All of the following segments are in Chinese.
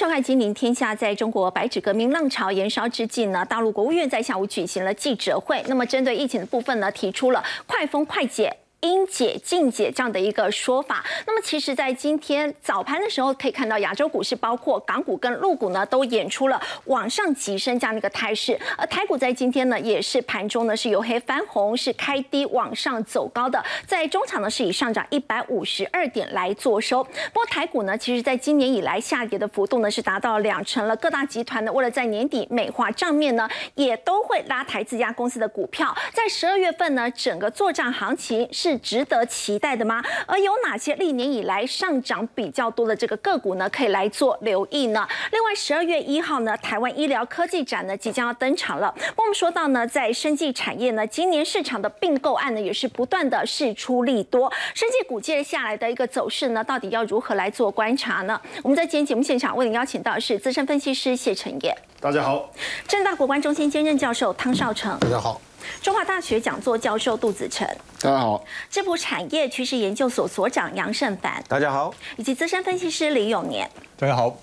上海《金陵天下》。在中国白纸革命浪潮延烧之际呢，大陆国务院在下午举行了记者会。那么，针对疫情的部分呢，提出了快封快解。应解尽解这样的一个说法。那么，其实，在今天早盘的时候，可以看到亚洲股市，包括港股跟陆股呢，都演出了往上急升这样的一个态势。而台股在今天呢，也是盘中呢是由黑翻红，是开低往上走高的。在中场呢，是以上涨一百五十二点来做收。不过，台股呢，其实在今年以来下跌的幅度呢，是达到两成了。各大集团呢，为了在年底美化账面呢，也都会拉抬自家公司的股票。在十二月份呢，整个做账行情是。是值得期待的吗？而有哪些历年以来上涨比较多的这个个股呢？可以来做留意呢？另外，十二月一号呢，台湾医疗科技展呢即将要登场了。我们说到呢，在生技产业呢，今年市场的并购案呢也是不断的释出利多。生技股接下来的一个走势呢，到底要如何来做观察呢？我们在今天节目现场为您邀请到的是资深分析师谢承业，大家好；正大国关中心兼任教授汤少成，大家好。中华大学讲座教授杜子成，大家好；智普产业趋势研究所所长杨胜凡，大家好；以及资深分析师李永年，大家好。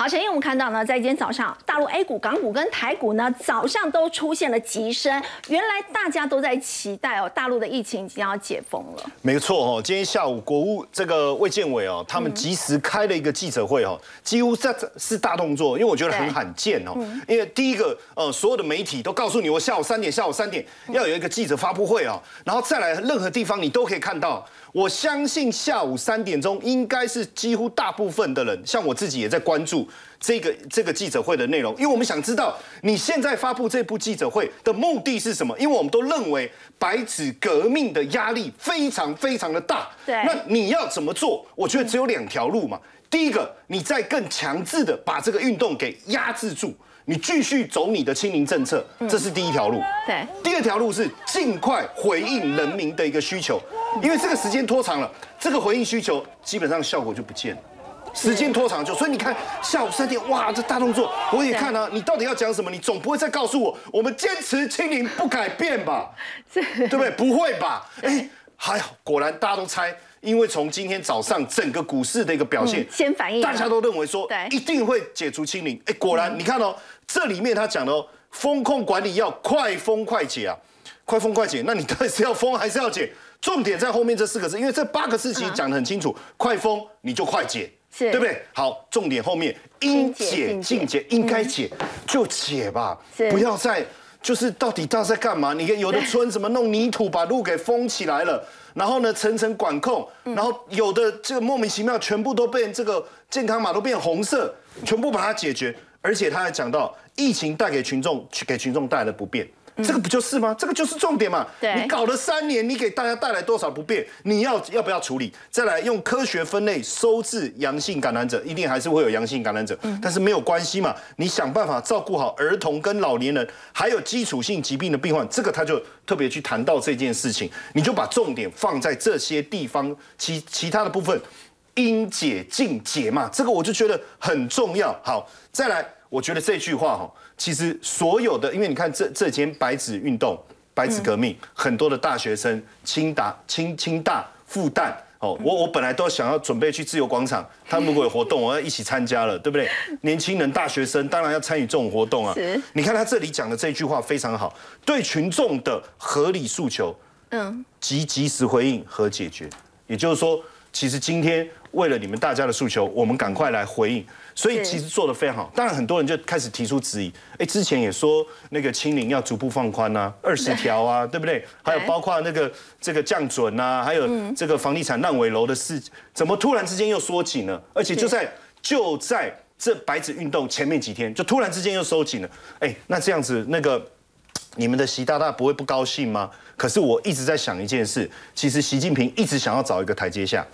好，陈毅，我们看到呢，在今天早上，大陆 A 股、港股跟台股呢，早上都出现了急升。原来大家都在期待哦，大陆的疫情已经要解封了。没错哦，今天下午国务这个卫健委哦，他们及时开了一个记者会哦，几乎这是大动作，因为我觉得很罕见哦。因为第一个，呃，所有的媒体都告诉你，我下午三点，下午三点要有一个记者发布会哦，然后再来任何地方你都可以看到。我相信下午三点钟应该是几乎大部分的人，像我自己也在关注这个这个记者会的内容，因为我们想知道你现在发布这部记者会的目的是什么？因为我们都认为白纸革命的压力非常非常的大。对，那你要怎么做？我觉得只有两条路嘛。第一个，你再更强制的把这个运动给压制住。你继续走你的清零政策，这是第一条路。对，第二条路是尽快回应人民的一个需求，因为这个时间拖长了，这个回应需求基本上效果就不见了。时间拖长就，所以你看下午三点，哇，这大动作，我也看啊。你到底要讲什么？你总不会再告诉我，我们坚持清零不改变吧？对不对？不会吧？哎，还好，果然大家都猜。因为从今天早上整个股市的一个表现，先反应，大家都认为说，一定会解除清零。哎，果然你看哦，这里面他讲的哦，风控管理要快封快解啊，快封快解。那你到底是要封还是要解？重点在后面这四个字，因为这八个字其实讲得很清楚，快封你就快解，对不对？好，重点后面应解尽解，应该解就解吧，不要再就是到底他在干嘛？你看有的村怎么弄泥土把路给封起来了？然后呢，层层管控，然后有的这个莫名其妙，全部都被这个健康码都变红色，全部把它解决，而且他还讲到疫情带给群众，给群众带来的不便。这个不就是吗？这个就是重点嘛。你搞了三年，你给大家带来多少不便？你要要不要处理？再来用科学分类收治阳性感染者，一定还是会有阳性感染者，但是没有关系嘛。你想办法照顾好儿童跟老年人，还有基础性疾病的病患，这个他就特别去谈到这件事情。你就把重点放在这些地方，其其他的部分应解尽解嘛。这个我就觉得很重要。好，再来，我觉得这句话哈。其实所有的，因为你看这这间白纸运动、白纸革命，很多的大学生，清大、清清大、复旦，哦，我我本来都想要准备去自由广场，他们如果有活动，我要一起参加了，对不对？年轻人、大学生当然要参与这种活动啊。你看他这里讲的这句话非常好，对群众的合理诉求，嗯，及及时回应和解决。也就是说，其实今天为了你们大家的诉求，我们赶快来回应。所以其实做的非常好，当然很多人就开始提出质疑。哎，之前也说那个清零要逐步放宽啊，二十条啊，对不对？还有包括那个这个降准啊，还有这个房地产烂尾楼的事，怎么突然之间又缩紧了？而且就在就在这白纸运动前面几天，就突然之间又收紧了。哎，那这样子那个你们的习大大不会不高兴吗？可是我一直在想一件事，其实习近平一直想要找一个台阶下。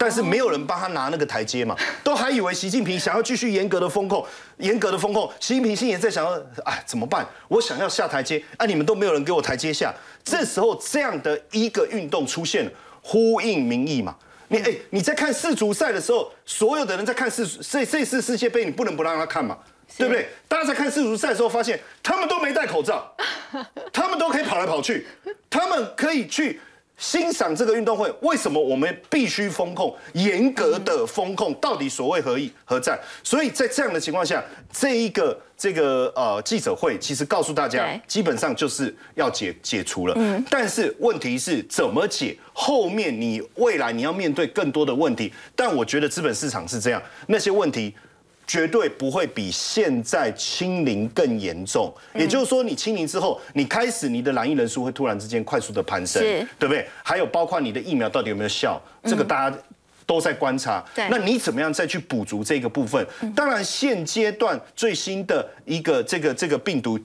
但是没有人帮他拿那个台阶嘛，都还以为习近平想要继续严格的风控，严格的风控。习近平心也在想要，哎，怎么办？我想要下台阶，啊，你们都没有人给我台阶下。这时候这样的一个运动出现了，呼应民意嘛。你哎，你在看世足赛的时候，所有的人在看世这这次世界杯，你不能不让他看嘛，对不对？大家在看世足赛的时候，发现他们都没戴口罩，他们都可以跑来跑去，他们可以去。欣赏这个运动会，为什么我们必须风控？严格的风控，到底所谓何意何在？所以在这样的情况下，这一个这个呃记者会，其实告诉大家，基本上就是要解解除了。嗯。但是问题是怎么解？后面你未来你要面对更多的问题。但我觉得资本市场是这样，那些问题。绝对不会比现在清零更严重，也就是说，你清零之后，你开始你的染疫人数会突然之间快速的攀升，对不对？还有包括你的疫苗到底有没有效，这个大家都在观察。那你怎么样再去补足这个部分？当然，现阶段最新的一个这个这个病毒，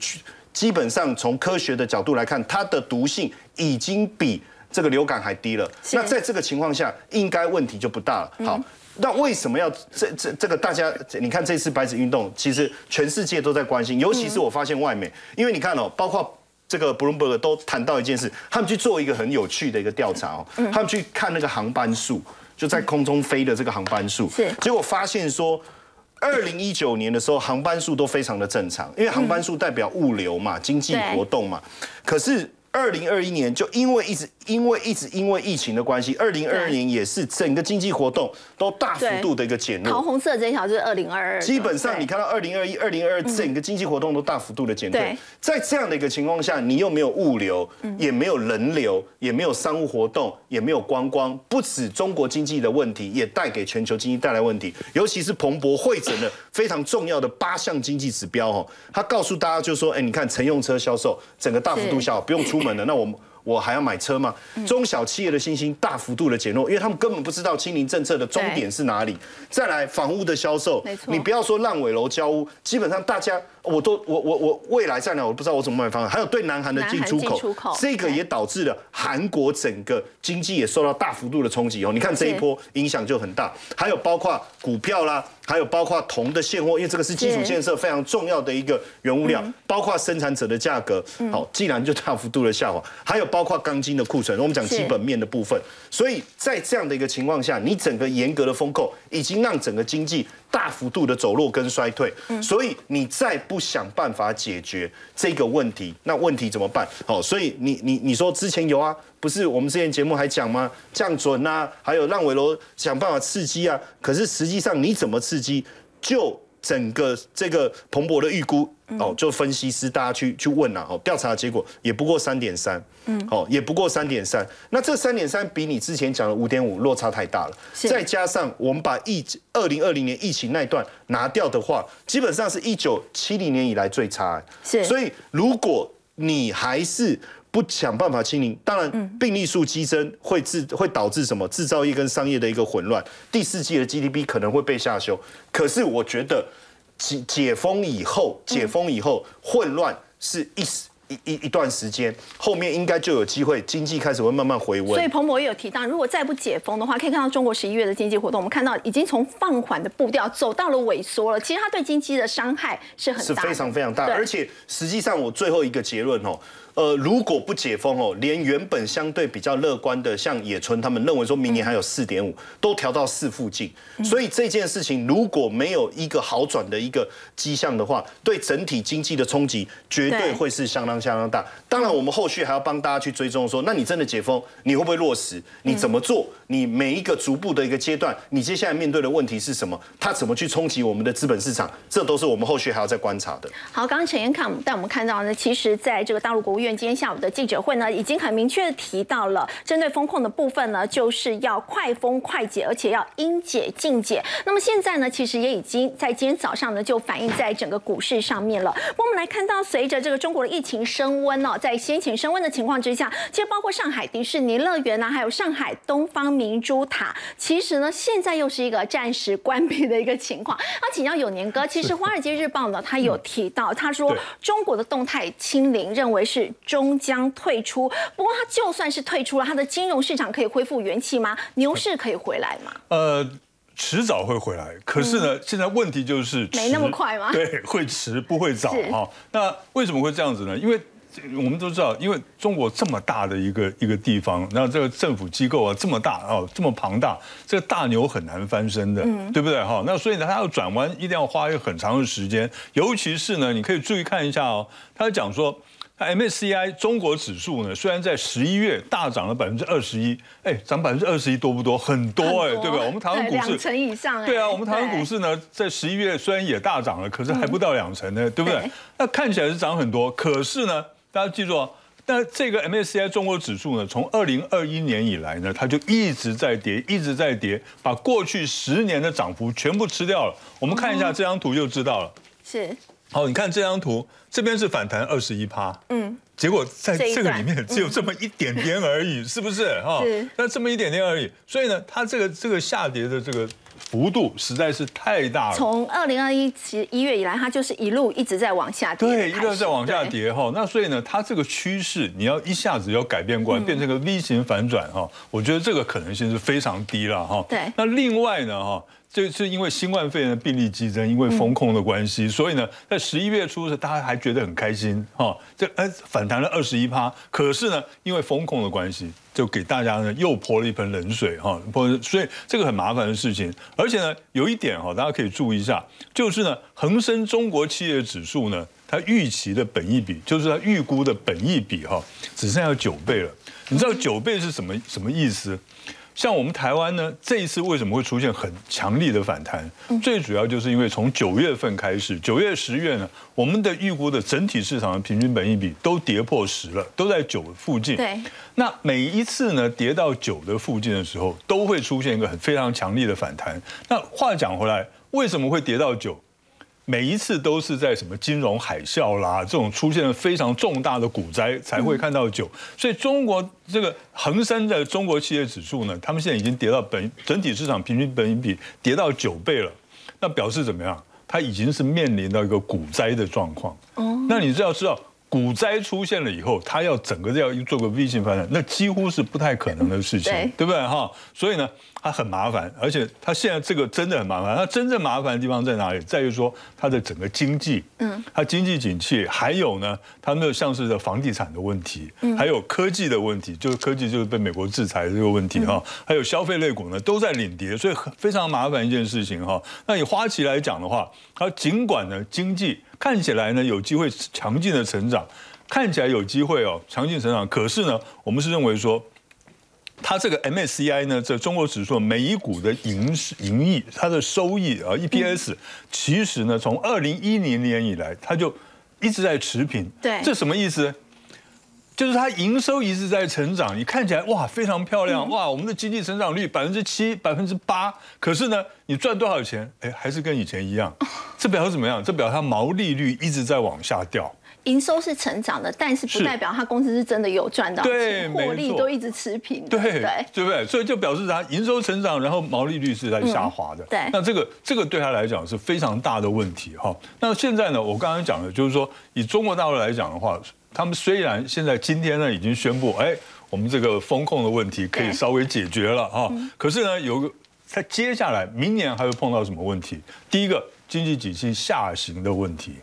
基本上从科学的角度来看，它的毒性已经比这个流感还低了。那在这个情况下，应该问题就不大了。好。那为什么要这这这个大家？你看这次白纸运动，其实全世界都在关心，尤其是我发现外媒，因为你看哦，包括这个 Bloomberg 都谈到一件事，他们去做一个很有趣的一个调查哦，他们去看那个航班数，就在空中飞的这个航班数，是，结果发现说，二零一九年的时候航班数都非常的正常，因为航班数代表物流嘛，经济活动嘛，可是二零二一年就因为一直。因为一直因为疫情的关系，二零二二年也是整个经济活动都大幅度的一个减弱。桃红色这条就是二零二二。基本上你看到二零二一、二零二二整个经济活动都大幅度的减退。在这样的一个情况下，你又没有物流，也没有人流，也没有商务活动，也没有观光，不止中国经济的问题，也带给全球经济带来问题。尤其是彭博汇整的非常重要的八项经济指标哦，他告诉大家就说：哎，你看乘用车销售整个大幅度下，不用出门了。那我们。我还要买车吗？中小企业的信心大幅度的减弱，因为他们根本不知道清零政策的终点是哪里。再来，房屋的销售，你不要说烂尾楼交屋，基本上大家。我都我我我未来再来，我不知道我怎么买房。还有对南韩的进出口，这个也导致了韩国整个经济也受到大幅度的冲击哦。你看这一波影响就很大。还有包括股票啦，还有包括铜的现货，因为这个是基础建设非常重要的一个原物料，包括生产者的价格，好，既然就大幅度的下滑。还有包括钢筋的库存，我们讲基本面的部分。所以在这样的一个情况下，你整个严格的风控已经让整个经济。大幅度的走弱跟衰退，所以你再不想办法解决这个问题，那问题怎么办？好，所以你你你说之前有啊，不是我们之前节目还讲吗？降准啊，还有让尾楼想办法刺激啊，可是实际上你怎么刺激？就整个这个蓬勃的预估。哦，就分析师大家去去问啊，哦，调查结果也不过三点三，嗯，哦，也不过三点三。那这三点三比你之前讲的五点五落差太大了。再加上我们把疫二零二零年疫情那段拿掉的话，基本上是一九七零年以来最差。是。所以如果你还是不想办法清零，当然病例数激增会制会导致什么制造业跟商业的一个混乱，第四季的 GDP 可能会被下修。可是我觉得。解解封以后，解封以后混乱是一时一一一段时间，后面应该就有机会，经济开始会慢慢回温。所以彭博也有提到，如果再不解封的话，可以看到中国十一月的经济活动，我们看到已经从放缓的步调走到了萎缩了。其实它对经济的伤害是很是非常非常大，而且实际上我最后一个结论哦。呃，如果不解封哦，连原本相对比较乐观的，像野村他们认为说明年还有四点五，都调到四附近。所以这件事情如果没有一个好转的一个迹象的话，对整体经济的冲击绝对会是相当相当大。当然，我们后续还要帮大家去追踪说，那你真的解封，你会不会落实？你怎么做？你每一个逐步的一个阶段，你接下来面对的问题是什么？它怎么去冲击我们的资本市场？这都是我们后续还要再观察的。好，刚刚陈彦康带我们看到呢，其实在这个大陆国务。院今天下午的记者会呢，已经很明确的提到了，针对风控的部分呢，就是要快封快解，而且要应解尽解。那么现在呢，其实也已经在今天早上呢，就反映在整个股市上面了。我们来看到，随着这个中国的疫情升温哦，在先前升温的情况之下，其实包括上海迪士尼乐园啊，还有上海东方明珠塔，其实呢，现在又是一个暂时关闭的一个情况。那请教有年哥，其实《华尔街日报》呢，他有提到，他说中国的动态清零，认为是。终将退出，不过它就算是退出了，它的金融市场可以恢复元气吗？牛市可以回来吗？呃，迟早会回来，可是呢，现在问题就是没那么快吗？对，会迟不会早哈。那为什么会这样子呢？因为我们都知道，因为中国这么大的一个一个地方，然后这个政府机构啊这么大哦，这么庞大，这个大牛很难翻身的，嗯对不对哈？那所以呢，它要转弯一定要花一个很长的时间，尤其是呢，你可以注意看一下哦，他讲说。MSCI 中国指数呢，虽然在十一月大涨了百分之二十一，哎，涨百分之二十一多不多？很多哎，对吧？我们台湾股市两成以上，对啊，我们台湾股市呢，在十一月虽然也大涨了，可是还不到两成呢，对不对？那看起来是涨很多，可是呢，大家记住哦。那这个 MSCI 中国指数呢，从二零二一年以来呢，它就一直在跌，一直在跌，把过去十年的涨幅全部吃掉了。我们看一下这张图就知道了。是。好，你看这张图，这边是反弹二十一趴，嗯，结果在这个里面只有这么一点点而已，是不是？哈，哦。那这么一点点而已，所以呢，它这个这个下跌的这个。幅度实在是太大了。从二零二一其一月以来，它就是一路一直在往下跌，对，一路在往下跌哈。那所以呢，它这个趋势你要一下子要改变过来，变成个 V 型反转哈，我觉得这个可能性是非常低了哈。对。那另外呢哈。这是因为新冠肺炎的病例激增，因为风控的关系，所以呢，在十一月初的时候，大家还觉得很开心哈，这哎反弹了二十一趴。可是呢，因为风控的关系，就给大家呢又泼了一盆冷水哈，泼，所以这个很麻烦的事情。而且呢，有一点哈，大家可以注意一下，就是呢，恒生中国企业指数呢，它预期的本益比，就是它预估的本益比哈，只剩下九倍了。你知道九倍是什么什么意思？像我们台湾呢，这一次为什么会出现很强力的反弹？最主要就是因为从九月份开始，九月、十月呢，我们的预估的整体市场的平均本益比都跌破十了，都在九附近。对。那每一次呢，跌到九的附近的时候，都会出现一个很非常强力的反弹。那话讲回来，为什么会跌到九？每一次都是在什么金融海啸啦，这种出现了非常重大的股灾才会看到九，所以中国这个恒生的中国企业指数呢，他们现在已经跌到本整体市场平均本益比跌到九倍了，那表示怎么样？它已经是面临到一个股灾的状况。哦，那你就要知道。股灾出现了以后，它要整个要做个 V 型反转，那几乎是不太可能的事情，对不对哈？所以呢，它很麻烦，而且它现在这个真的很麻烦。它真正麻烦的地方在哪里？在于说它的整个经济，嗯，它经济景气，还有呢，它那像是的房地产的问题，还有科技的问题，就是科技就是被美国制裁的这个问题哈，还有消费类股呢都在领跌，所以非常麻烦一件事情哈。那以花旗来讲的话，它尽管呢经济。看起来呢有机会强劲的成长，看起来有机会哦强劲成长。可是呢，我们是认为说，它这个 MSCI 呢，这中国指数每一股的盈盈益，它的收益啊 EPS，其实呢从二零一零年以来，它就一直在持平。对，这什么意思？就是它营收一直在成长，你看起来哇非常漂亮哇，我们的经济成长率百分之七、百分之八，可是呢，你赚多少钱？哎，还是跟以前一样。这表示怎么样？这表示它毛利率一直在往下掉。营收是成长的，但是不代表它公司是真的有赚到钱，获利都一直持平。对对，对不对？所以就表示它营收成长，然后毛利率是在下滑的。对，那这个这个对他来讲是非常大的问题哈。那现在呢，我刚刚讲的就是说，以中国大陆来讲的话。他们虽然现在今天呢已经宣布，哎，我们这个风控的问题可以稍微解决了啊，可是呢有个在接下来明年还会碰到什么问题？第一个经济景气下行的问题。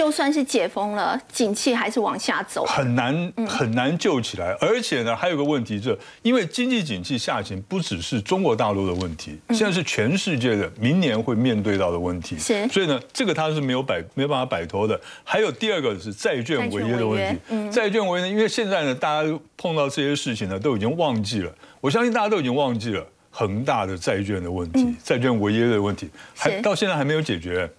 就算是解封了，景气还是往下走，很难很难救起来。而且呢，还有个问题，就因为经济景气下行，不只是中国大陆的问题，现在是全世界的明年会面对到的问题。是，所以呢，这个它是没有摆没有办法摆脱的。还有第二个是债券违约的问题。债券违约，因为现在呢，大家碰到这些事情呢，都已经忘记了。我相信大家都已经忘记了恒大的债券的问题，债券违约的问题，还到现在还没有解决。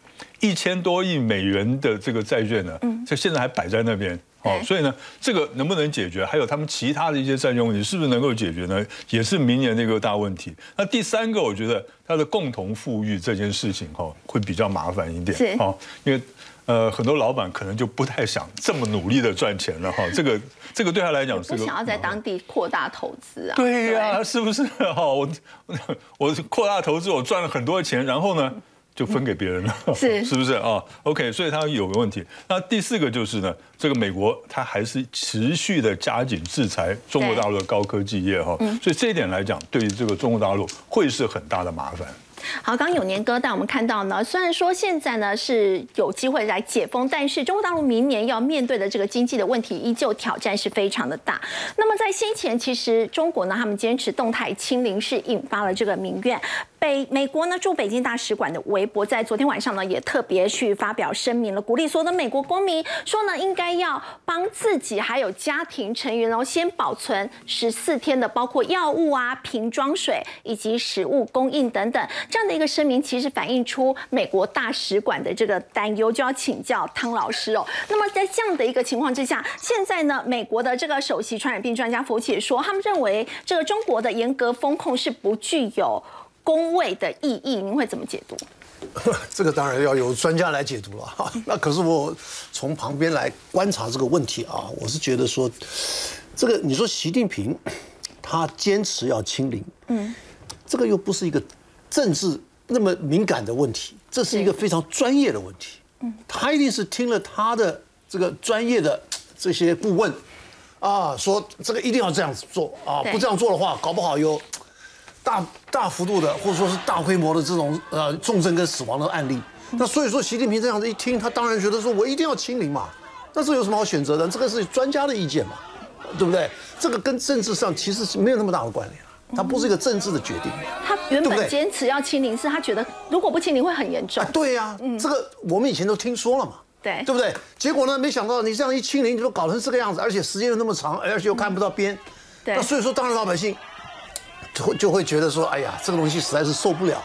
一千多亿美元的这个债券呢，这现在还摆在那边哦，所以呢，这个能不能解决？还有他们其他的一些债券问题，是不是能够解决呢？也是明年的一个大问题。那第三个，我觉得它的共同富裕这件事情哈，会比较麻烦一点哦，因为呃，很多老板可能就不太想这么努力的赚钱了哈。这个这个对他来讲是不想要在当地扩大投资啊？对呀，是不是哈？我我扩大投资，我赚了很多钱，然后呢？就分给别人了，是 是不是啊？OK，所以它有个问题。那第四个就是呢，这个美国它还是持续的加紧制裁中国大陆的高科技业哈，所以这一点来讲，对于这个中国大陆会是很大的麻烦。好，刚有年哥带我们看到呢，虽然说现在呢是有机会来解封，但是中国大陆明年要面对的这个经济的问题，依旧挑战是非常的大。那么在先前，其实中国呢，他们坚持动态清零，是引发了这个民怨。北美国呢驻北京大使馆的微博在昨天晚上呢也特别去发表声明了，鼓励所有的美国公民说呢，应该要帮自己还有家庭成员哦先保存十四天的包括药物啊、瓶装水以及食物供应等等这样的一个声明，其实反映出美国大使馆的这个担忧，就要请教汤老师哦。那么在这样的一个情况之下，现在呢，美国的这个首席传染病专家福奇说，他们认为这个中国的严格风控是不具有。公卫的意义，您会怎么解读？这个当然要由专家来解读了哈。那可是我从旁边来观察这个问题啊，我是觉得说，这个你说习近平他坚持要清零，嗯，这个又不是一个政治那么敏感的问题，这是一个非常专业的问题。嗯，他一定是听了他的这个专业的这些顾问啊，说这个一定要这样子做啊，不这样做的话，搞不好有。大大幅度的，或者说是大规模的这种呃重症跟死亡的案例，那所以说习近平这样子一听，他当然觉得说我一定要清零嘛，那这有什么好选择的？这个是专家的意见嘛，对不对？这个跟政治上其实是没有那么大的关联它不是一个政治的决定。他原本坚持要清零，是他觉得如果不清零会很严重。对呀，这个我们以前都听说了嘛，对，对不对？结果呢，没想到你这样一清零，就搞成这个样子，而且时间又那么长，而且又看不到边，对，那所以说当然老百姓。就会就会觉得说，哎呀，这个东西实在是受不了，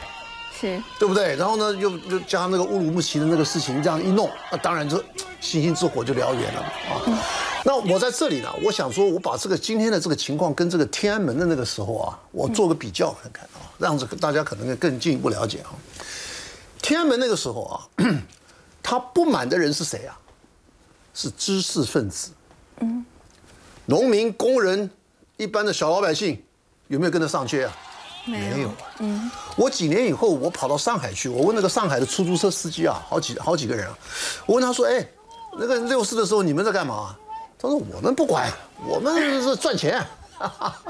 是，对不对？然后呢，又又加上那个乌鲁木齐的那个事情，这样一弄，那当然就星星之火就燎原了啊。那我在这里呢，我想说，我把这个今天的这个情况跟这个天安门的那个时候啊，我做个比较看看啊，让这个大家可能更进一步了解啊。天安门那个时候啊，他不满的人是谁啊？是知识分子，嗯，农民、工人、一般的小老百姓。有没有跟着上街啊？没有。嗯，我几年以后，我跑到上海去，我问那个上海的出租车司机啊，好几好几个人啊，我问他说：“哎，那个六四的时候你们在干嘛？”他说：“我们不管，我们是赚钱。”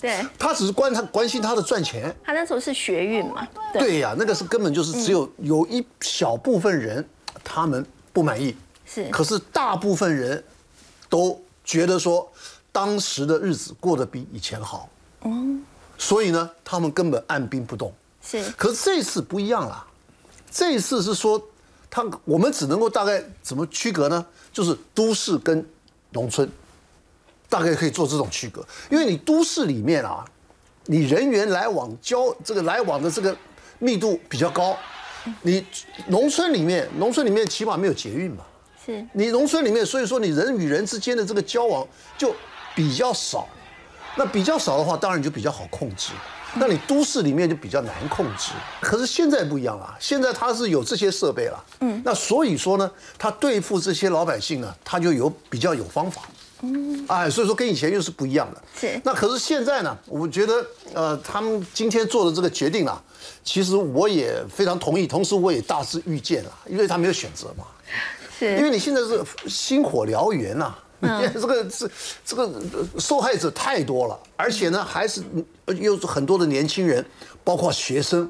对，他只是关他关心他的赚钱。他那时候是学运嘛？对呀，那个是根本就是只有有一小部分人他们不满意，是，可是大部分人都觉得说当时的日子过得比以前好。嗯，所以呢，他们根本按兵不动。是，可是这次不一样了，这一次是说，他我们只能够大概怎么区隔呢？就是都市跟农村，大概可以做这种区隔。因为你都市里面啊，你人员来往交这个来往的这个密度比较高，你农村里面，农村里面起码没有捷运嘛。是，你农村里面，所以说你人与人之间的这个交往就比较少。那比较少的话，当然就比较好控制。那你都市里面就比较难控制。可是现在不一样了，现在它是有这些设备了。嗯。那所以说呢，他对付这些老百姓呢，他就有比较有方法。嗯。哎，所以说跟以前又是不一样的。是。那可是现在呢，我觉得呃，他们今天做的这个决定啊，其实我也非常同意，同时我也大致预见了，因为他没有选择嘛。是。因为你现在是星火燎原呐。这个是这个受害者太多了，而且呢，还是又是很多的年轻人，包括学生，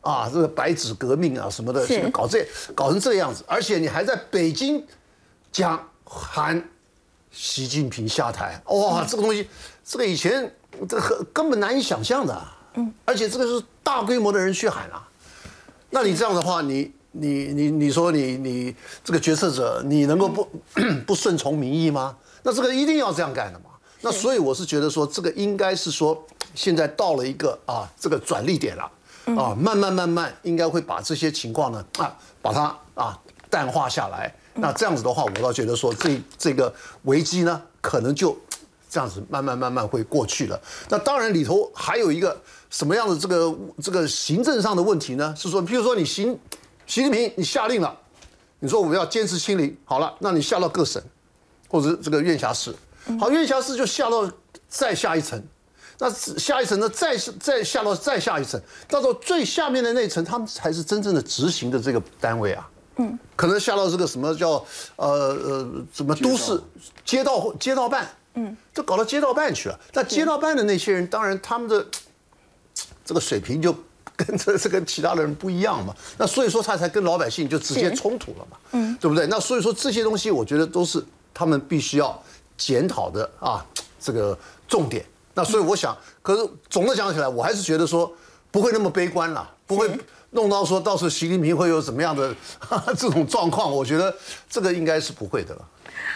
啊，这个白纸革命啊什么的，搞这搞成这个样子，而且你还在北京讲喊习近平下台，哇，这个东西，这个以前这个根本难以想象的，嗯，而且这个是大规模的人去喊啊，那你这样的话，你。你你你说你你这个决策者，你能够不 不顺从民意吗？那这个一定要这样干的嘛？那所以我是觉得说，这个应该是说，现在到了一个啊这个转捩点了，啊慢慢慢慢应该会把这些情况呢啊把它啊淡化下来。那这样子的话，我倒觉得说这这个危机呢，可能就这样子慢慢慢慢会过去了。那当然里头还有一个什么样的这个这个行政上的问题呢？是说，譬如说你行。习近平，你下令了，你说我们要坚持清零，好了，那你下到各省，或者这个院辖市，好，院辖市就下到再下一层，那下一层呢，再再下到再下一层，到时候最下面的那层，他们才是真正的执行的这个单位啊，嗯，可能下到这个什么叫呃呃什么都市街道街道办，嗯，就搞到街道办去了，那街道办的那些人，当然他们的这个水平就跟这这跟其他的人不一样嘛。那所以说他才跟老百姓就直接冲突了嘛，嗯，对不对？那所以说这些东西，我觉得都是他们必须要检讨的啊，这个重点。那所以我想，可是总的讲起来，我还是觉得说不会那么悲观了，不会弄到说到时候习近平会有怎么样的 这种状况。我觉得这个应该是不会的了。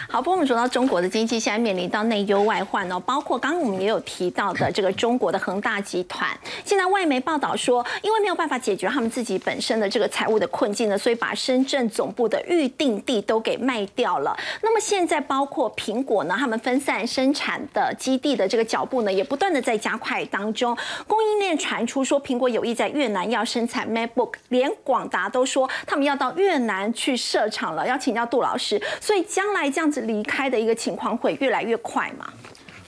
好，不过我们说到中国的经济现在面临到内忧外患哦，包括刚刚我们也有提到的这个中国的恒大集团，现在外媒报道说，因为没有办法解决他们自己本身的这个财务的困境呢，所以把深圳总部的预定地都给卖掉了。那么现在包括苹果呢，他们分散生产的基地的这个脚步呢，也不断的在加快当中。供应链传出说，苹果有意在越南要生产 MacBook，连广达都说他们要到越南去设厂了。要请教杜老师，所以将来这样子。离开的一个情况会越来越快嘛？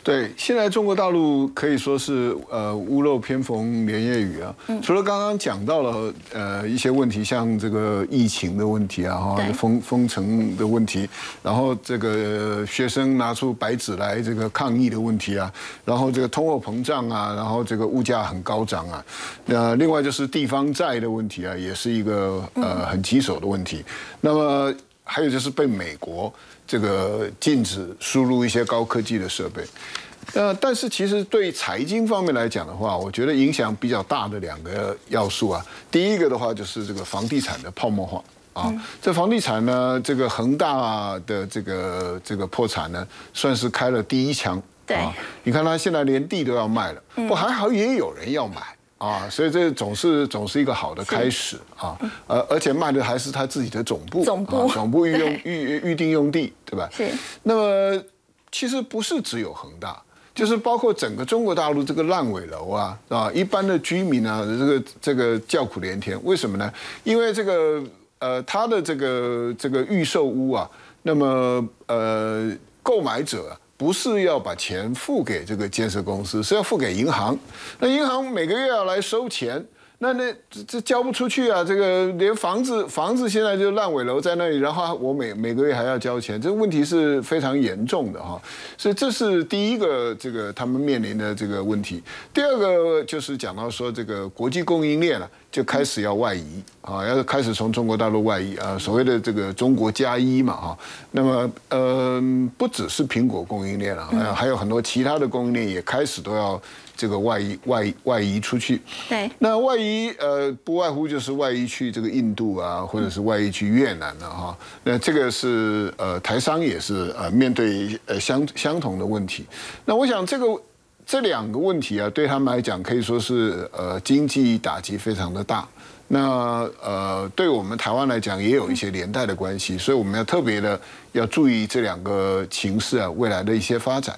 对，现在中国大陆可以说是呃屋漏偏逢连夜雨啊。除了刚刚讲到了呃一些问题，像这个疫情的问题啊，哈，封封城的问题，然后这个学生拿出白纸来这个抗议的问题啊，然后这个通货膨胀啊，然后这个物价很高涨啊，那另外就是地方债的问题啊，也是一个呃很棘手的问题。那么还有就是被美国。这个禁止输入一些高科技的设备，呃，但是其实对财经方面来讲的话，我觉得影响比较大的两个要素啊，第一个的话就是这个房地产的泡沫化啊，这房地产呢，这个恒大的这个这个破产呢，算是开了第一枪，对，你看他现在连地都要卖了，不还好也有人要买。啊，所以这总是总是一个好的开始啊，呃而且卖的还是他自己的总部，总部总部预用预预定用地，对吧？是。那么其实不是只有恒大，就是包括整个中国大陆这个烂尾楼啊，啊，一般的居民啊，这个这个叫苦连天。为什么呢？因为这个呃，他的这个这个预售屋啊，那么呃，购买者。不是要把钱付给这个建设公司，是要付给银行。那银行每个月要来收钱，那那这这交不出去啊！这个连房子房子现在就烂尾楼在那里，然后我每每个月还要交钱，这个问题是非常严重的哈。所以这是第一个这个他们面临的这个问题。第二个就是讲到说这个国际供应链了。就开始要外移啊，要开始从中国大陆外移啊，所谓的这个中国加一嘛哈。那么呃，不只是苹果供应链了，还有很多其他的供应链也开始都要这个外移外外移出去。对。那外移呃，不外乎就是外移去这个印度啊，或者是外移去越南了哈。那这个是呃台商也是呃面对呃相相同的问题。那我想这个。这两个问题啊，对他们来讲可以说是呃经济打击非常的大。那呃，对我们台湾来讲也有一些连带的关系，所以我们要特别的要注意这两个情势啊未来的一些发展。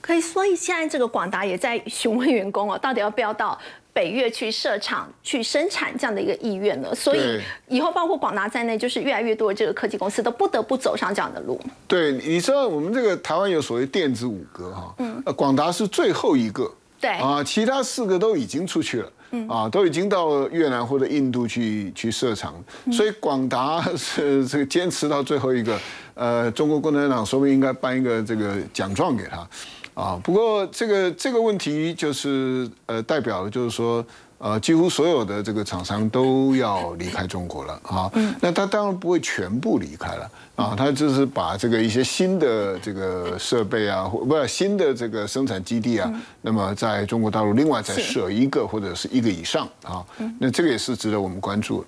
可以，所以现在这个广达也在询问员工哦，到底要不要到。北越去设厂、去生产这样的一个意愿呢，所以以后包括广达在内，就是越来越多的这个科技公司都不得不走上这样的路。对，你知道我们这个台湾有所谓电子五哥哈，嗯，广达是最后一个，对。啊，其他四个都已经出去了，嗯啊，都已经到越南或者印度去去设厂，所以广达是这个坚持到最后一个，呃，中国共产党说不定应该颁一个这个奖状给他。啊，不过这个这个问题就是呃，代表的就是说，呃，几乎所有的这个厂商都要离开中国了啊。嗯。那他当然不会全部离开了啊，他就是把这个一些新的这个设备啊，或不是新的这个生产基地啊，那么在中国大陆另外再设一个或者是一个以上啊。那这个也是值得我们关注。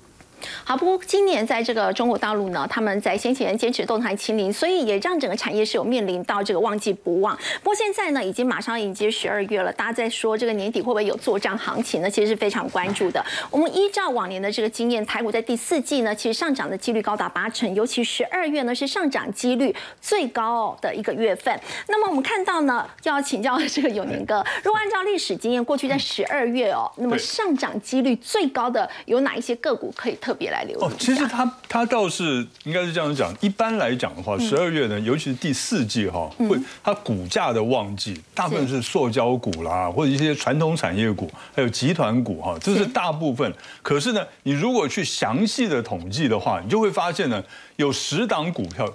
好，不过今年在这个中国大陆呢，他们在先前坚持动态清零，所以也让整个产业是有面临到这个旺季不旺。不过现在呢，已经马上迎接十二月了，大家在说这个年底会不会有做账行情呢？其实是非常关注的。我们依照往年的这个经验，台股在第四季呢，其实上涨的几率高达八成，尤其十二月呢是上涨几率最高的一个月份。那么我们看到呢，要请教这个永年哥，如果按照历史经验，过去在十二月哦，那么上涨几率最高的有哪一些个股可以特别来留意？哦，其实它它倒是应该是这样讲。一般来讲的话，十二月呢，尤其是第四季哈，会它股价的旺季，大部分是塑胶股啦，或者一些传统产业股，还有集团股哈，这是大部分。可是呢，你如果去详细的统计的话，你就会发现呢，有十档股票，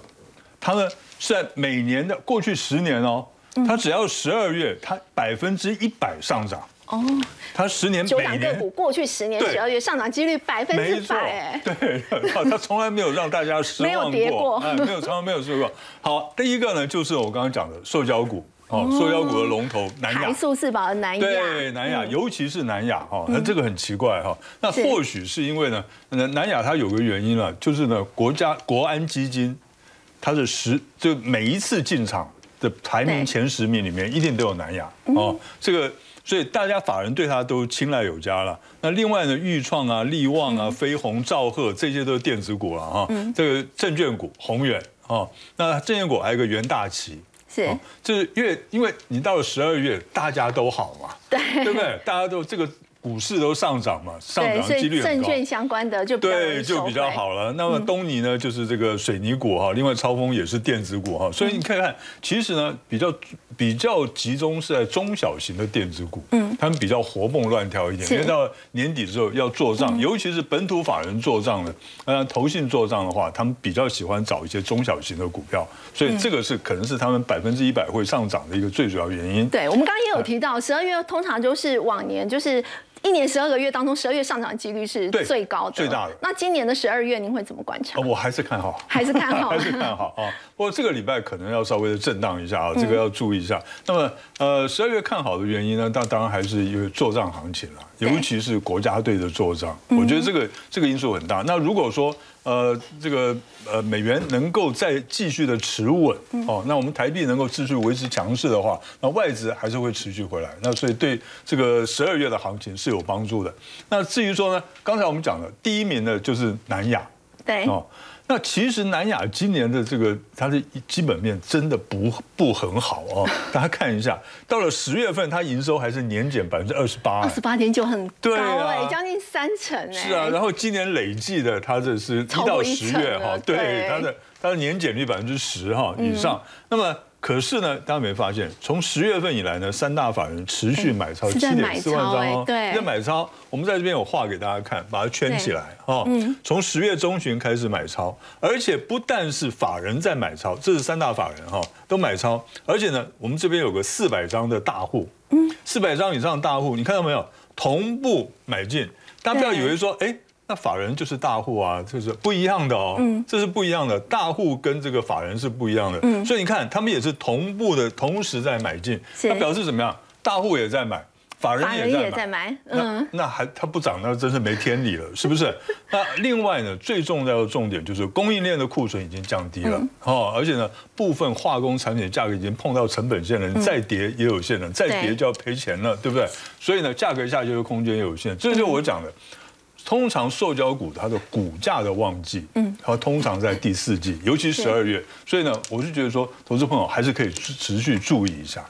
它们是在每年的过去十年哦，它只要十二月，它百分之一百上涨。哦，它十年九档个股过去十年十二月上涨几率百分之没错。百，哎，，对，他从来没有让大家失没有望跌过。哎，没有，从来没有失望。过。好，第一个呢，就是我刚刚讲的塑胶股，哦，塑胶股的龙头南亚。台。塑四宝的南亚，对南亚，尤其是南亚哈，那这个很奇怪哈。那或许是因为呢，南南亚它有个原因了，就是呢，国家国安基金，它的十就每一次进场的排名前十名里面，一定都有南亚哦。这个所以大家法人对他都青睐有加了。那另外呢，豫创啊、力旺啊、飞鸿、兆赫这些都是电子股了哈。这个证券股宏远哦，那证券股还有一个元大旗。是哦，就是因为因为你到了十二月，大家都好嘛，对对不对？大家都这个股市都上涨嘛，上，涨几率很高。券相关的就比较容对，就比较。好了。那么东尼呢，就是这个水泥股哈，另外超风也是电子股哈，所以你看看，其实呢，比较比较集中是在中小型的电子股，嗯，他们比较活蹦乱跳一点，是因为到年底之后要做账，尤其是本土法人做账的，呃，投信做账的话，他们比较喜欢找一些中小型的股票，所以这个是可能是他们百分之一百会上涨的一个最主要原因。对，我们刚刚也有提到，十二月通常就是往年就是。一年十二个月当中，十二月上涨的几率是最高的，最大的那今年的十二月，您会怎么观察哦，？我还是看好，还是看好 还是看好啊。不过这个礼拜可能要稍微的震荡一下啊，这个要注意一下。那么呃，十二月看好的原因呢，那当然还是因为做账行情了，尤其是国家队的做账，我觉得这个这个因素很大。那如果说呃这个呃美元能够再继续的持稳哦，那我们台币能够继续维持强势的话，那外资还是会持续回来。那所以对这个十二月的行情是有帮助的。那至于说呢，刚才我们讲的第一名呢就是南亚。对，哦，那其实南亚今年的这个它的基本面真的不不很好哦，大家看一下，到了十月份，它营收还是年减百分之二十八二。十八点九很高哎，将近三成哎。是啊，然后今年累计的，它这是一到十月成了对对它的它的年减率百分之十哈以上。那么可是呢，大家没发现，从十月份以来呢，三大法人持续买超七点四万张哦，对在买超。我们在这边有画给大家看，把它圈起来哦。从十月中旬开始买超，而且不但是法人在买超，这是三大法人哈都买超，而且呢，我们这边有个四百张的大户，嗯，四百张以上的大户，你看到没有？同步买进，大家不要以为说，哎。那法人就是大户啊，就是不一样的哦，这是不一样的。大户跟这个法人是不一样的，嗯所以你看他们也是同步的，同时在买进，是那表示怎么样？大户也在买，法人也在买，也在买，那嗯，那还它不涨，那真是没天理了，是不是？那另外呢，最重要的重点就是供应链的库存已经降低了哦，而且呢，部分化工产品价格已经碰到成本线了，你再跌也有限了，再跌就要赔钱了，对不对？所以呢，价格下跌的空间也有限，这就是我讲的。通常塑胶股它的股价的旺季，嗯，它通常在第四季，尤其十二月，所以呢，我是觉得说，投资朋友还是可以持续注意一下。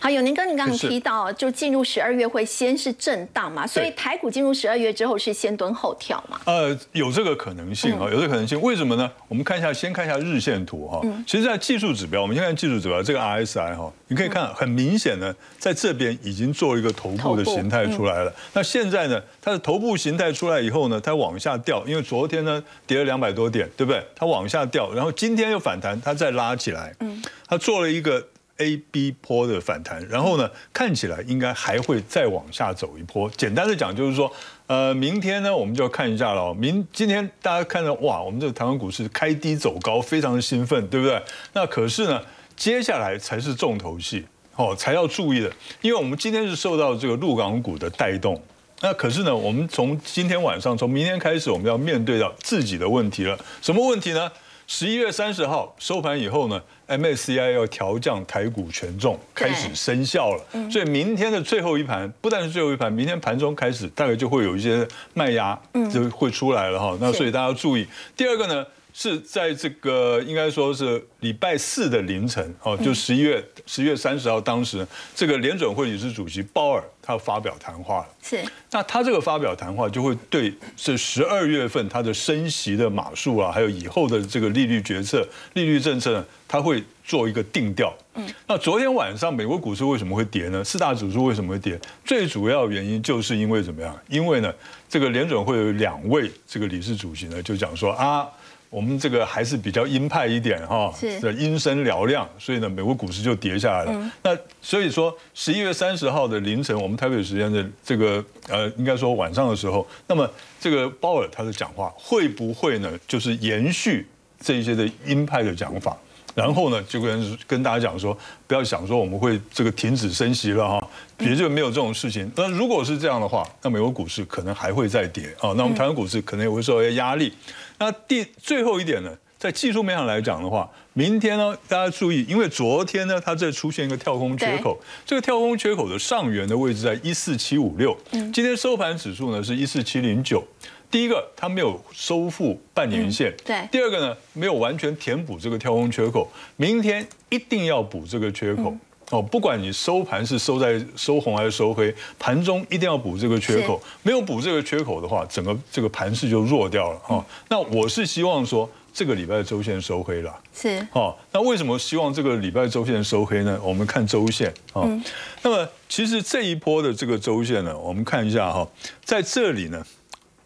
好，永宁哥，你刚刚提到，就进入十二月会先是震荡嘛，所以台股进入十二月之后是先蹲后跳嘛，呃，有这个可能性啊，有这个可能性。为什么呢？我们看一下，先看一下日线图哈。其实，在技术指标，我们先看技术指标，这个 RSI 哈，你可以看很明显的，在这边已经做一个头部的形态出来了。那现在呢，它的头部形态出来以后呢，它往下掉，因为昨天呢跌了两百多点，对不对？它往下掉，然后今天又反弹，它再拉起来。嗯，它做了一个。A B 坡的反弹，然后呢，看起来应该还会再往下走一波。简单的讲，就是说，呃，明天呢，我们就要看一下了。明今天大家看到哇，我们这个台湾股市开低走高，非常的兴奋，对不对？那可是呢，接下来才是重头戏哦，才要注意的，因为我们今天是受到这个陆港股的带动。那可是呢，我们从今天晚上，从明天开始，我们要面对到自己的问题了。什么问题呢？十一月三十号收盘以后呢，MSCI 要调降台股权重，开始生效了。所以明天的最后一盘，不但是最后一盘，明天盘中开始大概就会有一些卖压就会出来了哈。那所以大家要注意。第二个呢，是在这个应该说是礼拜四的凌晨哦，就十一月十月三十号，当时这个联准会理事主席鲍尔他发表谈话了。是那他这个发表谈话就会对这十二月份他的升息的码数啊，还有以后的这个利率决策、利率政策呢，他会做一个定调。嗯，那昨天晚上美国股市为什么会跌呢？四大指数为什么会跌？最主要原因就是因为怎么样？因为呢，这个联准会有两位这个理事主席呢，就讲说啊。我们这个还是比较鹰派一点哈，是阴声嘹亮，所以呢，美国股市就跌下来了。那所以说，十一月三十号的凌晨，我们台北时间的这个呃，应该说晚上的时候，那么这个鲍尔他的讲话会不会呢，就是延续这一些的鹰派的讲法？然后呢，就跟跟大家讲说，不要想说我们会这个停止升息了哈，绝对没有这种事情。那如果是这样的话，那美国股市可能还会再跌啊，那我们台湾股市可能也会受一些压力。那第最后一点呢，在技术面上来讲的话，明天呢，大家注意，因为昨天呢，它这出现一个跳空缺口，这个跳空缺口的上缘的位置在一四七五六，今天收盘指数呢是一四七零九。第一个，它没有收复半年线；对，第二个呢，没有完全填补这个跳空缺口。明天一定要补这个缺口哦，不管你收盘是收在收红还是收黑，盘中一定要补这个缺口。没有补这个缺口的话，整个这个盘势就弱掉了哦。那我是希望说，这个礼拜周线收黑了。是哦，那为什么希望这个礼拜周线收黑呢？我们看周线啊。那么其实这一波的这个周线呢，我们看一下哈，在这里呢。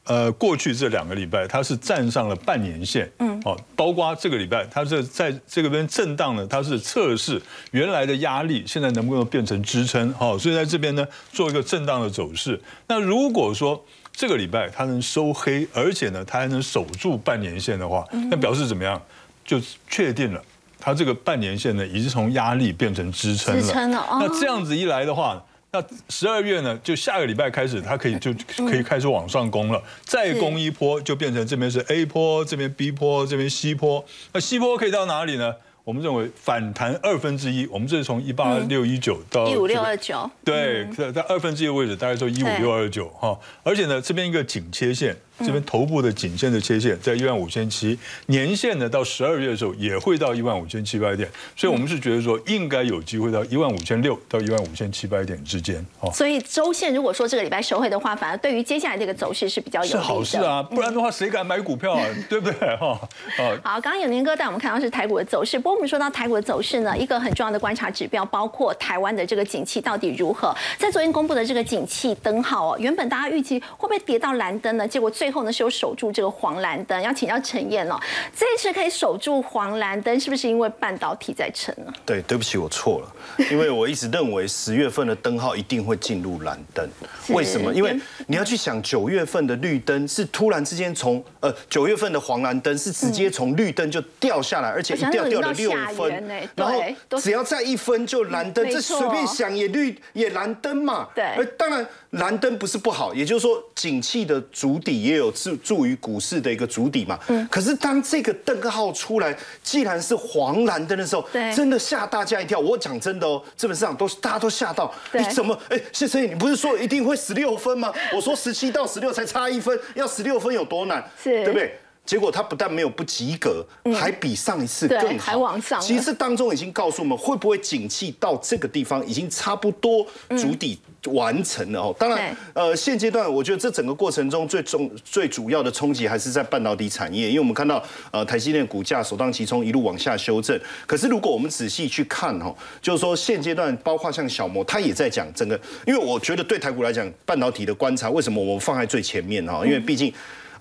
呃，过去这两个礼拜，它是站上了半年线，嗯，哦，包括这个礼拜，它是在这个边震荡呢，它是测试原来的压力，现在能不能变成支撑？好，所以在这边呢，做一个震荡的走势。那如果说这个礼拜它能收黑，而且呢，它还能守住半年线的话，那表示怎么样？就确定了，它这个半年线呢，已经从压力变成支撑了。支撑了，那这样子一来的话。那十二月呢，就下个礼拜开始，它可以就 可以开始往上攻了，再攻一波，就变成这边是 A 波，这边 B 波，这边 C 波。那 C 波可以到哪里呢？我们认为反弹二分之一，我们这是从一八六一九到一五六二九，对，在在二分之一的位置，大概说一五六二九哈，而且呢，这边一个紧切线。这边头部的颈线的切线在一万五千七，年线呢到十二月的时候也会到一万五千七百点，所以我们是觉得说应该有机会到一万五千六到一万五千七百点之间。哦，所以周线如果说这个礼拜收回的话，反而对于接下来这个走势是比较有利的。是好事啊，不然的话谁敢买股票啊？对不对？哈，好，刚刚永年哥带我们看到是台股的走势，不过我们说到台股的走势呢，一个很重要的观察指标包括台湾的这个景气到底如何。在昨天公布的这个景气灯号哦，原本大家预期会不会跌到蓝灯呢？结果最后呢是有守住。这个黄蓝灯要请教陈燕了，这一次可以守住黄蓝灯，是不是因为半导体在撑呢？对，对不起，我错了，因为我一直认为十月份的灯号一定会进入蓝灯。为什么？因为你要去想九月份的绿灯是突然之间从呃九月份的黄蓝灯是直接从绿灯就掉下来，而且一掉掉了六分，然后只要再一分就蓝灯，这随便想也绿也蓝灯嘛。对，而当然蓝灯不是不好，也就是说景气的主底也有助助于。股市的一个主底嘛，嗯，可是当这个灯号出来，既然是黄蓝灯的时候，对，真的吓大家一跳。我讲真的哦，资本市场都大家都吓到，你怎么？哎，谢生，你不是说一定会十六分吗？我说十七到十六才差一分，要十六分有多难？是，对不对？结果他不但没有不及格，还比上一次更好，还往上。其实当中已经告诉我们，会不会景气到这个地方已经差不多主底。完成了哦，当然，呃，现阶段我觉得这整个过程中最重最主要的冲击还是在半导体产业，因为我们看到呃台积电股价首当其冲一路往下修正。可是如果我们仔细去看哦，就是说现阶段包括像小摩，他也在讲整个，因为我觉得对台股来讲，半导体的观察为什么我们放在最前面哈？因为毕竟。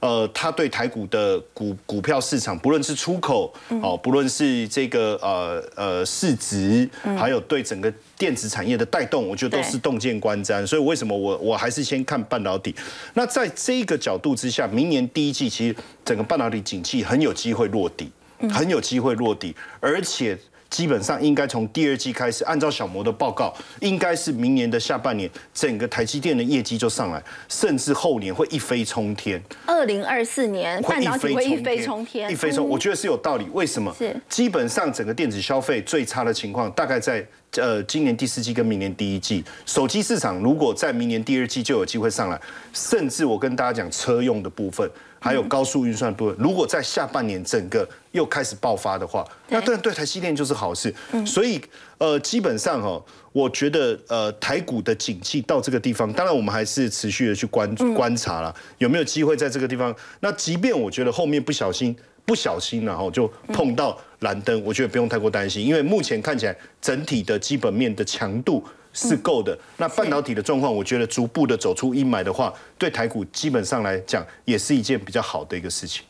呃，他对台股的股股票市场，不论是出口，哦，不论是这个呃呃市值，还有对整个电子产业的带动，我觉得都是洞见观瞻。所以为什么我我还是先看半导体？那在这个角度之下，明年第一季其实整个半导体景气很有机会落地，很有机会落地，而且。基本上应该从第二季开始，按照小摩的报告，应该是明年的下半年，整个台积电的业绩就上来，甚至后年会一飞冲天。二零二四年半导体会一飞冲天，一飞冲，我觉得是有道理。为什么？是基本上整个电子消费最差的情况，大概在呃今年第四季跟明年第一季。手机市场如果在明年第二季就有机会上来，甚至我跟大家讲车用的部分。还有高速运算部分，如果在下半年整个又开始爆发的话，那当然对台积电就是好事。所以呃，基本上哈，我觉得呃，台股的景气到这个地方，当然我们还是持续的去观观察了，有没有机会在这个地方。那即便我觉得后面不小心不小心然后就碰到蓝灯，我觉得不用太过担心，因为目前看起来整体的基本面的强度。是够的。那半导体的状况，我觉得逐步的走出阴霾的话，对台股基本上来讲，也是一件比较好的一个事情。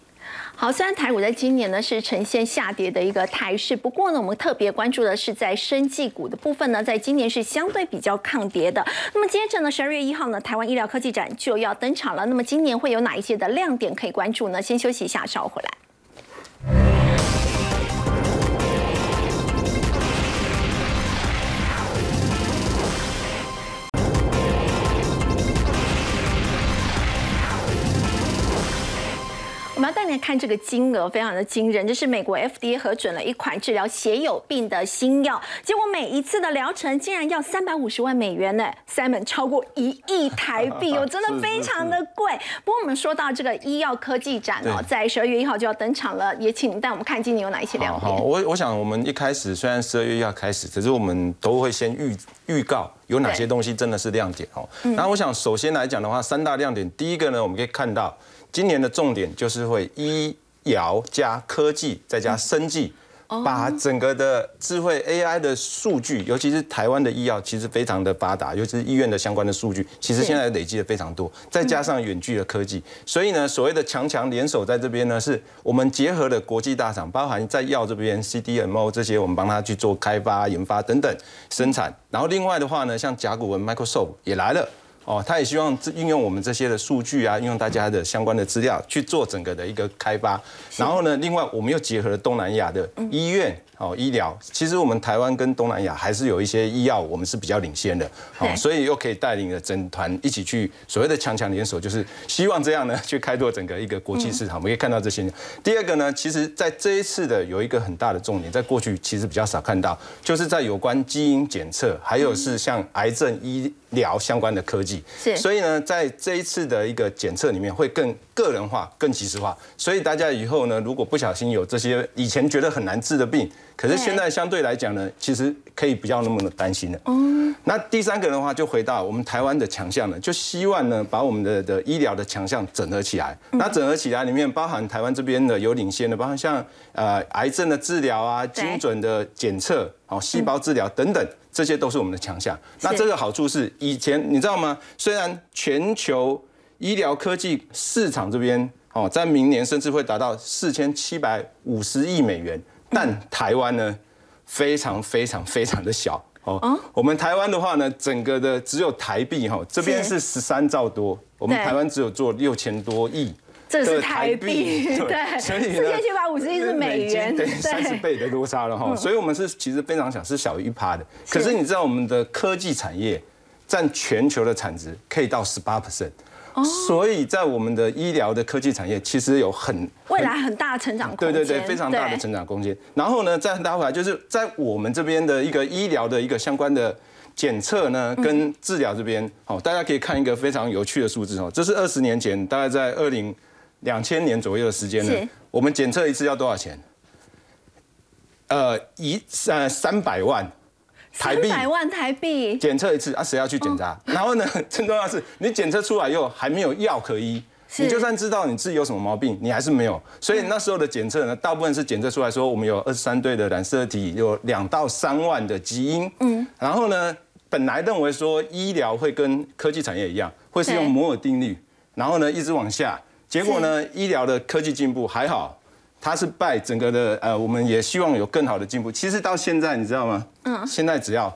好，虽然台股在今年呢是呈现下跌的一个态势，不过呢，我们特别关注的是在生技股的部分呢，在今年是相对比较抗跌的。那么接着呢，十二月一号呢，台湾医疗科技展就要登场了。那么今年会有哪一些的亮点可以关注呢？先休息一下，稍后回来。带你看这个金额非常的惊人，这是美国 FDA 核准了一款治疗血友病的新药，结果每一次的疗程竟然要三百五十万美元呢，Simon 超过一亿台币 哦，真的非常的贵。不过我们说到这个医药科技展哦，在十二月一号就要登场了，也请带我们看今年有哪一些亮点。好，我我想我们一开始虽然十二月一号开始，可是我们都会先预预告有哪些东西真的是亮点哦。那我想首先来讲的话，三大亮点，第一个呢，我们可以看到。今年的重点就是会医疗加科技再加生技，把整个的智慧 AI 的数据，尤其是台湾的医药其实非常的发达，尤其是医院的相关的数据，其实现在累积的非常多，再加上远距的科技，所以呢，所谓的强强联手在这边呢，是我们结合了国际大厂，包含在药这边 CDMO 这些，我们帮他去做开发、研发等等生产，然后另外的话呢，像甲骨文 Microsoft 也来了。哦，他也希望运用我们这些的数据啊，运用大家的相关的资料去做整个的一个开发。然后呢，另外我们又结合了东南亚的医院。哦，医疗其实我们台湾跟东南亚还是有一些医药，我们是比较领先的，哦，所以又可以带领着整团一起去所谓的强强联手，就是希望这样呢去开拓整个一个国际市场。我们可以看到这些。第二个呢，其实在这一次的有一个很大的重点，在过去其实比较少看到，就是在有关基因检测，还有是像癌症医疗相关的科技。是。所以呢，在这一次的一个检测里面，会更个人化、更及时化。所以大家以后呢，如果不小心有这些以前觉得很难治的病，可是现在相对来讲呢，其实可以不要那么的担心了。哦，那第三个的话，就回到我们台湾的强项了，就希望呢，把我们的的医疗的强项整合起来。那整合起来里面包含台湾这边的有领先的，包含像呃癌症的治疗啊、精准的检测、哦细胞治疗等等，这些都是我们的强项。那这个好处是，以前你知道吗？虽然全球医疗科技市场这边哦，在明年甚至会达到四千七百五十亿美元。但台湾呢，非常非常非常的小。哦。我们台湾的话呢，整个的只有台币哈，这边是十三兆多，我们台湾只有做六千多亿，这是台币，对，所以四千七百五十亿是美元，对，三十倍的多差了哈。所以我们是其实非常小，是小于一趴的。可是你知道我们的科技产业占全球的产值可以到十八。percent。所以在我们的医疗的科技产业，其实有很未来很大的成长空间，对对对，非常大的成长空间。然后呢，再拉回来，就是在我们这边的一个医疗的一个相关的检测呢，跟治疗这边，好，大家可以看一个非常有趣的数字哦，这是二十年前，大概在二零两千年左右的时间呢，我们检测一次要多少钱？呃，一呃三百万。台币百万台币检测一次啊，谁要去检查？然后呢，更重要是，你检测出来以后还没有药可医，你就算知道你自己有什么毛病，你还是没有。所以那时候的检测呢，大部分是检测出来说，我们有二十三对的染色体，有两到三万的基因。嗯，然后呢，本来认为说医疗会跟科技产业一样，会是用摩尔定律，然后呢一直往下，结果呢，医疗的科技进步还好。它是拜整个的，呃，我们也希望有更好的进步。其实到现在，你知道吗？嗯。现在只要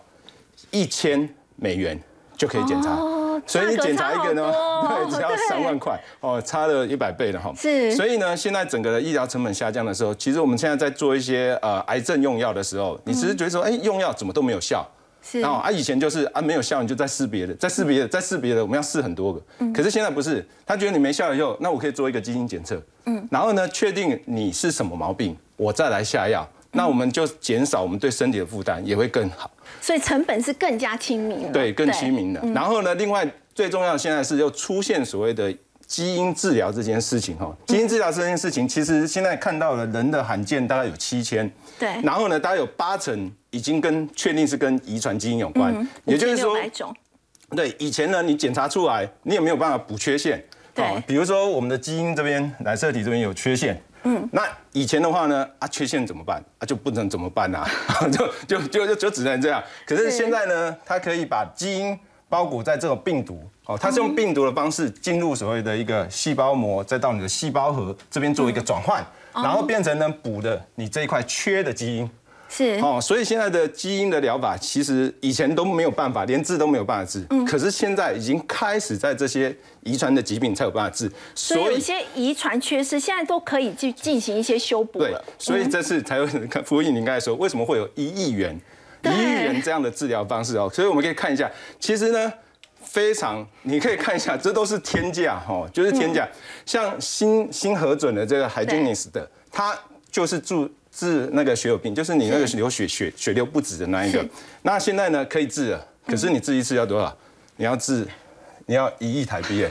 一千美元就可以检查，所以你检查一个呢，对，只要三万块，哦，差了一百倍了哈。是。所以呢，现在整个的医疗成本下降的时候，其实我们现在在做一些呃癌症用药的时候，你只是觉得说，哎，用药怎么都没有效。然后啊，以前就是啊，没有效你就再试别的，再试别的，再试别的，我们要试很多个。嗯。可是现在不是，他觉得你没效以后，那我可以做一个基因检测。嗯。然后呢，确定你是什么毛病，我再来下药，那我们就减少我们对身体的负担，也会更好。所以成本是更加亲民。对，更亲民的。然后呢，另外最重要的现在是又出现所谓的基因治疗这件事情哈。基因治疗这件事情，其实现在看到了人的罕见大概有七千。对。然后呢，大概有八成。已经跟确定是跟遗传基因有关，也就是说，对以前呢，你检查出来，你也没有办法补缺陷，对，比如说我们的基因这边染色体这边有缺陷，嗯，那以前的话呢，啊，缺陷怎么办？啊，就不能怎么办 呐？就就就就就只能这样。可是现在呢，它可以把基因包裹在这种病毒，哦，它是用病毒的方式进入所谓的一个细胞膜，再到你的细胞核这边做一个转换，然后变成能补的你这一块缺的基因。是哦，所以现在的基因的疗法，其实以前都没有办法，连治都没有办法治。嗯。可是现在已经开始在这些遗传的疾病才有办法治。所以有些遗传缺失，现在都可以去进行一些修补了。对，所以这次才有看福音，你刚才说为什么会有一亿元、一亿元这样的治疗方式哦？所以我们可以看一下，其实呢，非常你可以看一下，这都是天价 哈，就是天价。像新新核准的这个海军 s 的，它就是注。治那个血友病，就是你那个流血血血流不止的那一个。那现在呢可以治了，可是你治一次要多少？你要治，你要一亿台币。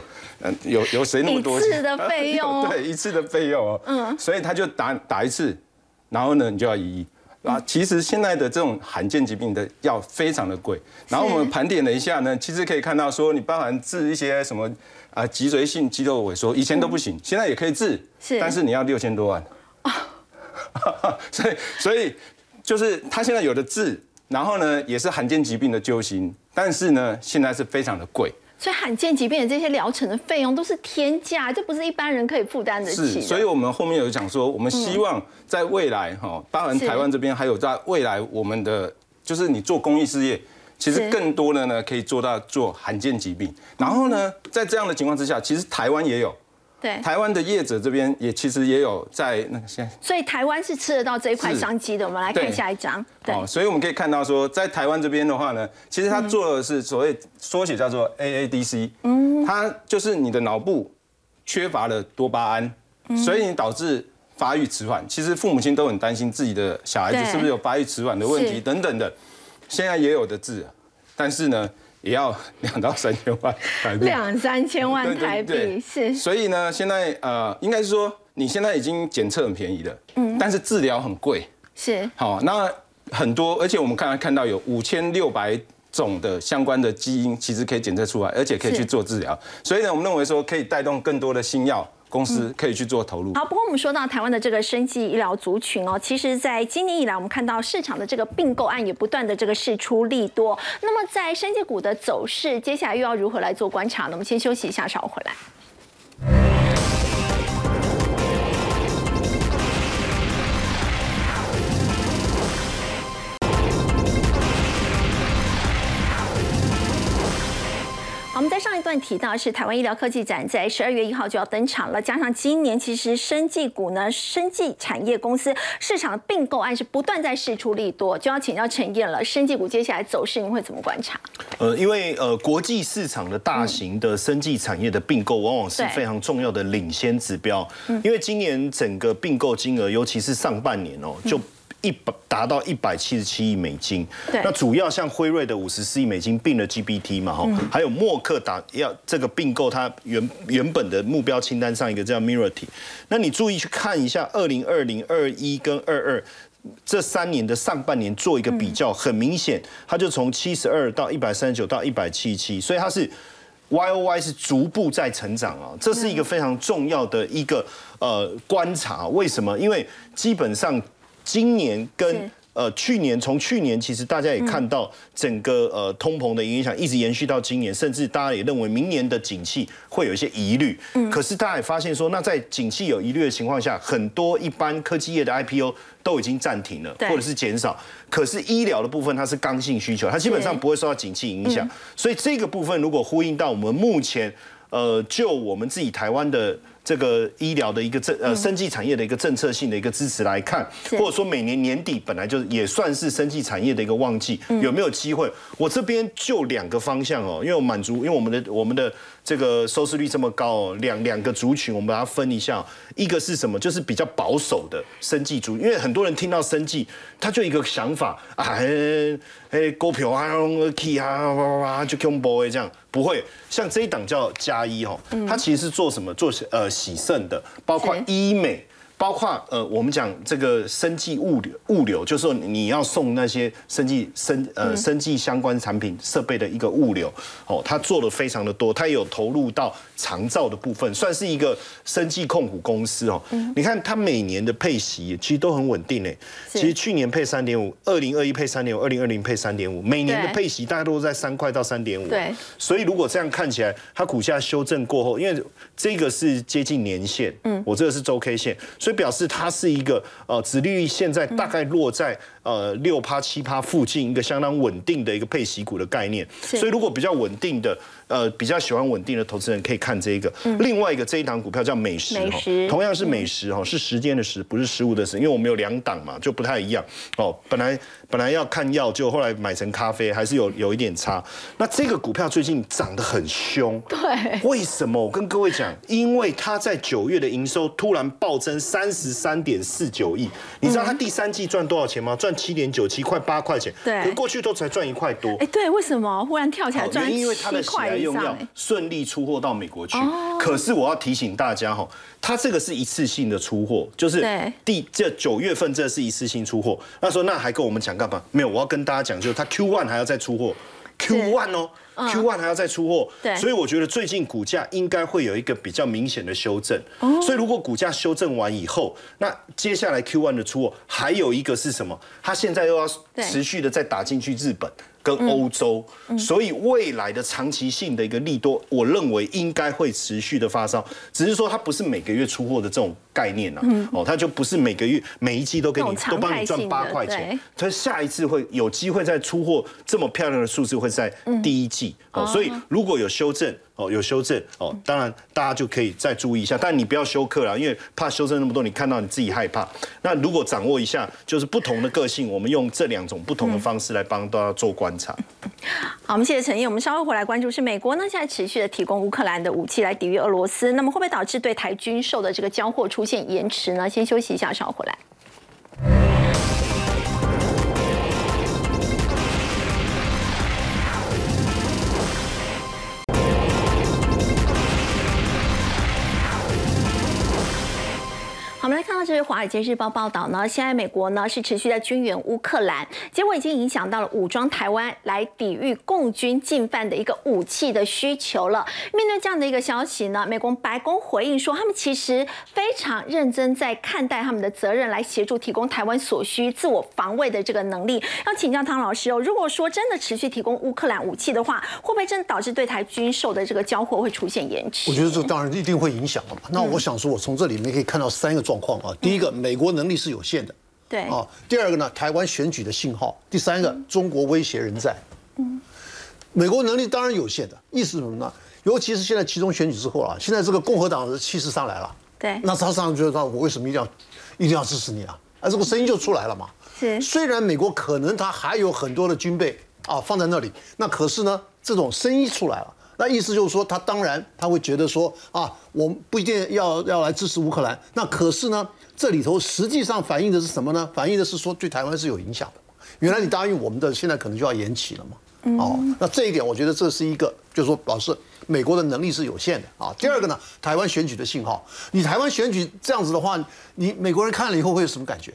嗯，有有谁那么多？一次的费用。对，一次的费用哦。嗯。所以他就打打一次，然后呢你就要一亿啊。其实现在的这种罕见疾病的药非常的贵。然后我们盘点了一下呢，其实可以看到说，你包含治一些什么啊脊髓性肌肉萎缩，以前都不行，现在也可以治。是。但是你要六千多万。所以，所以就是他现在有的治，然后呢，也是罕见疾病的救星，但是呢，现在是非常的贵。所以罕见疾病的这些疗程的费用都是天价，这不是一般人可以负担得起。是，所以我们后面有讲说，我们希望在未来哈，当然台湾这边还有在未来，我们的就是你做公益事业，其实更多的呢可以做到做罕见疾病。然后呢，在这样的情况之下，其实台湾也有。对，台湾的业者这边也其实也有在那个现在，所以台湾是吃得到这一块商机的。我们来看下一张。哦，所以我们可以看到说，在台湾这边的话呢，其实它做的是所谓缩写叫做 AADC，嗯，它就是你的脑部缺乏了多巴胺，所以你导致发育迟缓。其实父母亲都很担心自己的小孩子是不是有发育迟缓的问题等等的，现在也有的治，但是呢。也要两到三千万台币，两三千万台币是。所以呢，现在呃，应该是说你现在已经检测很便宜了，嗯，但是治疗很贵，是。好，那很多，而且我们刚才看到有五千六百种的相关的基因，其实可以检测出来，而且可以去做治疗。所以呢，我们认为说可以带动更多的新药。公司可以去做投入。好，不过我们说到台湾的这个生技医疗族群哦，其实在今年以来，我们看到市场的这个并购案也不断的这个事出利多。那么在生技股的走势，接下来又要如何来做观察呢？我们先休息一下，稍后回来。在上一段提到是台湾医疗科技展，在十二月一号就要登场了。加上今年其实生技股呢，生技产业公司市场的并购案是不断在释出利多，就要请教陈燕了。生技股接下来走势，您会怎么观察？呃，因为呃，国际市场的大型的生技产业的并购，往往是非常重要的领先指标。因为今年整个并购金额，尤其是上半年哦，就一百达到一百七十七亿美金，那主要像辉瑞的五十四亿美金并了 GBT 嘛，哈，还有默克打要这个并购它原原本的目标清单上一个叫 Mirati，那你注意去看一下二零二零二一跟二二这三年的上半年做一个比较，很明显，它就从七十二到一百三十九到一百七十七，所以它是 Y O Y 是逐步在成长啊，这是一个非常重要的一个呃观察，为什么？因为基本上。今年跟呃去年，从去年其实大家也看到整个呃通膨的影响一直延续到今年，甚至大家也认为明年的景气会有一些疑虑。嗯，可是大家也发现说，那在景气有疑虑的情况下，很多一般科技业的 IPO 都已经暂停了，或者是减少。可是医疗的部分它是刚性需求，它基本上不会受到景气影响。所以这个部分如果呼应到我们目前呃就我们自己台湾的。这个医疗的一个政呃生技产业的一个政策性的一个支持来看，或者说每年年底本来就也算是生技产业的一个旺季，有没有机会？我这边就两个方向哦，因为我满足，因为我们的我们的这个收视率这么高哦，两两个族群我们把它分一下，一个是什么？就是比较保守的生计族，因为很多人听到生计，他就一个想法啊，哎股票啊，，key 啊，哇哇就恐怖的这样。不会，像这一档叫加一哦，它其实是做什么？做呃洗肾的，包括医美，包括呃，我们讲这个生技物流，物流就是说你要送那些生技生呃生技相关产品设备的一个物流，哦，他做的非常的多，他有投入到长照的部分，算是一个生技控股公司哦。你看他每年的配息其实都很稳定诶，其实去年配三点五，二零二一配三点五，二零二零配三点五，每年的配息大概都在三块到三点五。对，所以如果这样看起来，它股价修正过后，因为这个是接近年线，嗯，我这个是周 K 线。所以表示它是一个呃，殖利率现在大概落在呃六趴七趴附近，一个相当稳定的一个配息股的概念。所以如果比较稳定的。呃，比较喜欢稳定的投资人可以看这一个。另外一个这一档股票叫美食哈，同样是美食哈，是时间的时，不是食物的食，因为我们有两档嘛，就不太一样哦。本来本来要看药，就后来买成咖啡，还是有有一点差。那这个股票最近涨得很凶，对，为什么？我跟各位讲，因为它在九月的营收突然暴增三十三点四九亿，你知道它第三季赚多少钱吗？赚七点九七块八块钱，对，可过去都才赚一块多。哎，对，为什么？忽然跳起来赚七块？用药顺利出货到美国去，可是我要提醒大家哈，它这个是一次性的出货，就是第这九月份这是一次性出货。他说那还跟我们讲干嘛？没有，我要跟大家讲，就是它 Q one 还要再出货，Q one 哦，Q one 还要再出货。对，所以我觉得最近股价应该会有一个比较明显的修正。所以如果股价修正完以后，那接下来 Q one 的出货还有一个是什么？它现在又要持续的再打进去日本。跟欧洲，所以未来的长期性的一个利多，我认为应该会持续的发烧，只是说它不是每个月出货的这种概念了，哦，它就不是每个月每一季都给你都帮你赚八块钱，它下一次会有机会再出货这么漂亮的数字会在第一季，哦，所以如果有修正。哦，有修正哦，当然大家就可以再注意一下，但你不要休克了，因为怕修正那么多，你看到你自己害怕。那如果掌握一下，就是不同的个性，我们用这两种不同的方式来帮大家做观察。好，我们谢谢陈毅，我们稍后回来关注是美国呢，现在持续的提供乌克兰的武器来抵御俄罗斯，那么会不会导致对台军售的这个交货出现延迟呢？先休息一下，稍后回来。我们来看到这是《华尔街日报》报道呢，现在美国呢是持续在军援乌克兰，结果已经影响到了武装台湾来抵御共军进犯的一个武器的需求了。面对这样的一个消息呢，美国白宫回应说，他们其实非常认真在看待他们的责任，来协助提供台湾所需自我防卫的这个能力。要请教汤老师哦，如果说真的持续提供乌克兰武器的话，会不会真的导致对台军售的这个交货会出现延迟？我觉得这当然一定会影响了嘛。那我想说，我从这里面可以看到三个状。状况啊，第一个，美国能力是有限的，对啊。第二个呢，台湾选举的信号。第三个，中国威胁仍在。嗯，美国能力当然有限的，意思是什么呢？尤其是现在其中选举之后啊，现在这个共和党的气势上来了，对。那他上来就说，我为什么一定要一定要支持你啊？啊，这个声音就出来了嘛。是。虽然美国可能他还有很多的军备啊放在那里，那可是呢，这种声音出来了。那意思就是说，他当然他会觉得说啊，我们不一定要要来支持乌克兰。那可是呢，这里头实际上反映的是什么呢？反映的是说对台湾是有影响的。原来你答应我们的，现在可能就要延期了嘛。哦，那这一点我觉得这是一个，就是说表示美国的能力是有限的啊。第二个呢，台湾选举的信号，你台湾选举这样子的话，你美国人看了以后会有什么感觉？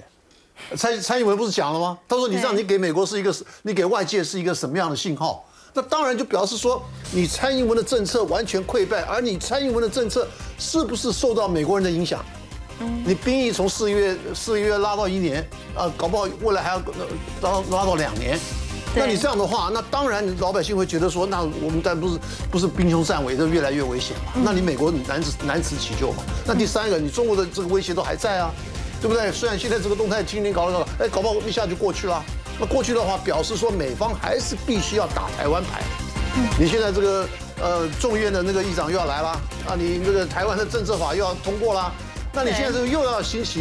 蔡蔡英文不是讲了吗？他说你这样，你给美国是一个，你给外界是一个什么样的信号？那当然就表示说，你蔡英文的政策完全溃败，而你蔡英文的政策是不是受到美国人的影响？你兵役从四月四月拉到一年，啊，搞不好未来还要拉拉到两年。那你这样的话，那当然老百姓会觉得说，那我们但不是不是兵凶战危，这越来越危险嘛？那你美国难辞难辞其咎嘛？那第三个，你中国的这个威胁都还在啊，对不对？虽然现在这个动态清零搞了搞了，哎，搞不好一下就过去了。那过去的话，表示说美方还是必须要打台湾牌。你现在这个呃众院的那个议长又要来了，啊，你这个台湾的政策法又要通过了，那你现在这个又要兴起。